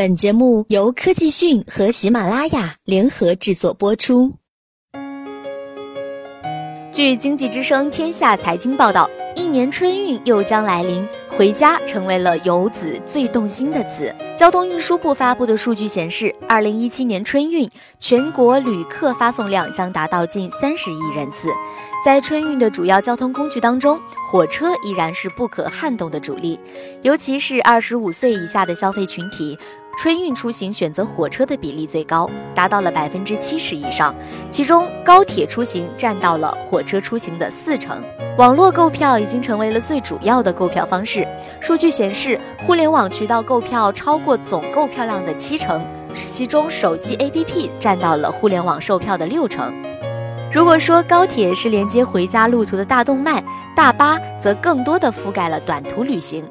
本节目由科技讯和喜马拉雅联合制作播出。据经济之声天下财经报道，一年春运又将来临，回家成为了游子最动心的词。交通运输部发布的数据显示，二零一七年春运全国旅客发送量将达到近三十亿人次。在春运的主要交通工具当中，火车依然是不可撼动的主力，尤其是二十五岁以下的消费群体。春运出行选择火车的比例最高，达到了百分之七十以上，其中高铁出行占到了火车出行的四成。网络购票已经成为了最主要的购票方式。数据显示，互联网渠道购票超过总购票量的七成，其中手机 APP 占到了互联网售票的六成。如果说高铁是连接回家路途的大动脉，大巴则更多的覆盖了短途旅行。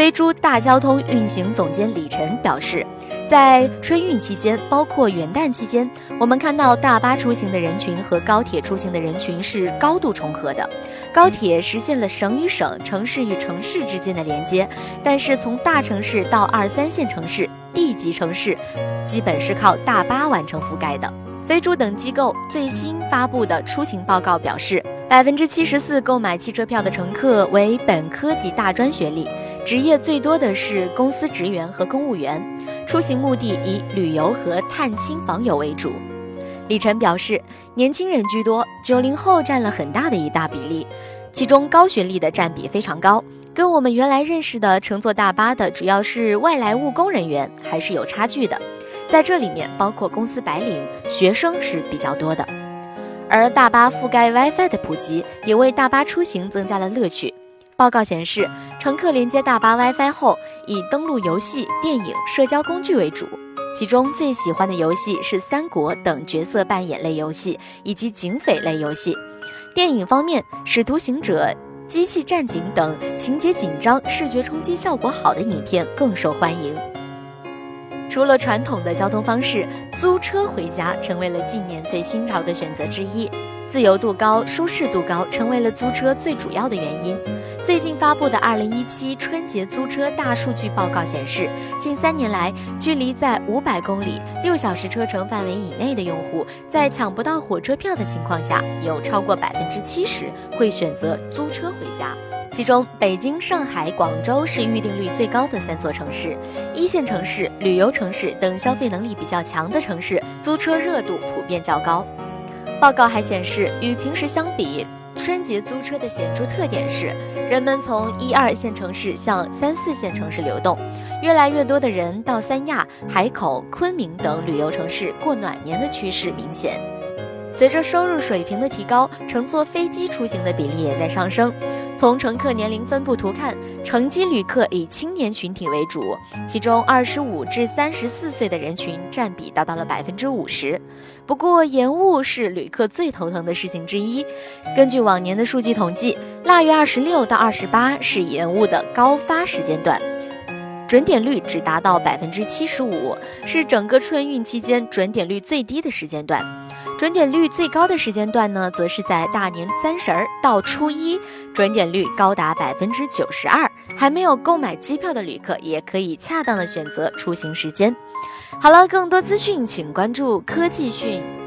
飞猪大交通运行总监李晨表示，在春运期间，包括元旦期间，我们看到大巴出行的人群和高铁出行的人群是高度重合的。高铁实现了省与省、城市与城市之间的连接，但是从大城市到二三线城市、地级城市，基本是靠大巴完成覆盖的。飞猪等机构最新发布的出行报告表示，百分之七十四购买汽车票的乘客为本科及大专学历。职业最多的是公司职员和公务员，出行目的以旅游和探亲访友为主。李晨表示，年轻人居多，九零后占了很大的一大比例，其中高学历的占比非常高，跟我们原来认识的乘坐大巴的主要是外来务工人员还是有差距的。在这里面，包括公司白领、学生是比较多的，而大巴覆盖 WiFi 的普及，也为大巴出行增加了乐趣。报告显示，乘客连接大巴 WiFi 后，以登录游戏、电影、社交工具为主。其中最喜欢的游戏是三国等角色扮演类游戏，以及警匪类游戏。电影方面，《使徒行者》《机器战警》等情节紧张、视觉冲击效果好的影片更受欢迎。除了传统的交通方式，租车回家成为了近年最新潮的选择之一。自由度高、舒适度高，成为了租车最主要的原因。最近发布的二零一七春节租车大数据报告显示，近三年来，距离在五百公里、六小时车程范围以内的用户，在抢不到火车票的情况下，有超过百分之七十会选择租车回家。其中，北京、上海、广州是预订率最高的三座城市。一线城市、旅游城市等消费能力比较强的城市，租车热度普遍较高。报告还显示，与平时相比，春节租车的显著特点是，人们从一二线城市向三四线城市流动，越来越多的人到三亚、海口、昆明等旅游城市过暖年的趋势明显。随着收入水平的提高，乘坐飞机出行的比例也在上升。从乘客年龄分布图看，乘机旅客以青年群体为主，其中二十五至三十四岁的人群占比达到了百分之五十。不过，延误是旅客最头疼的事情之一。根据往年的数据统计，腊月二十六到二十八是延误的高发时间段，准点率只达到百分之七十五，是整个春运期间准点率最低的时间段。准点率最高的时间段呢，则是在大年三十儿到初一，准点率高达百分之九十二。还没有购买机票的旅客，也可以恰当的选择出行时间。好了，更多资讯请关注科技讯。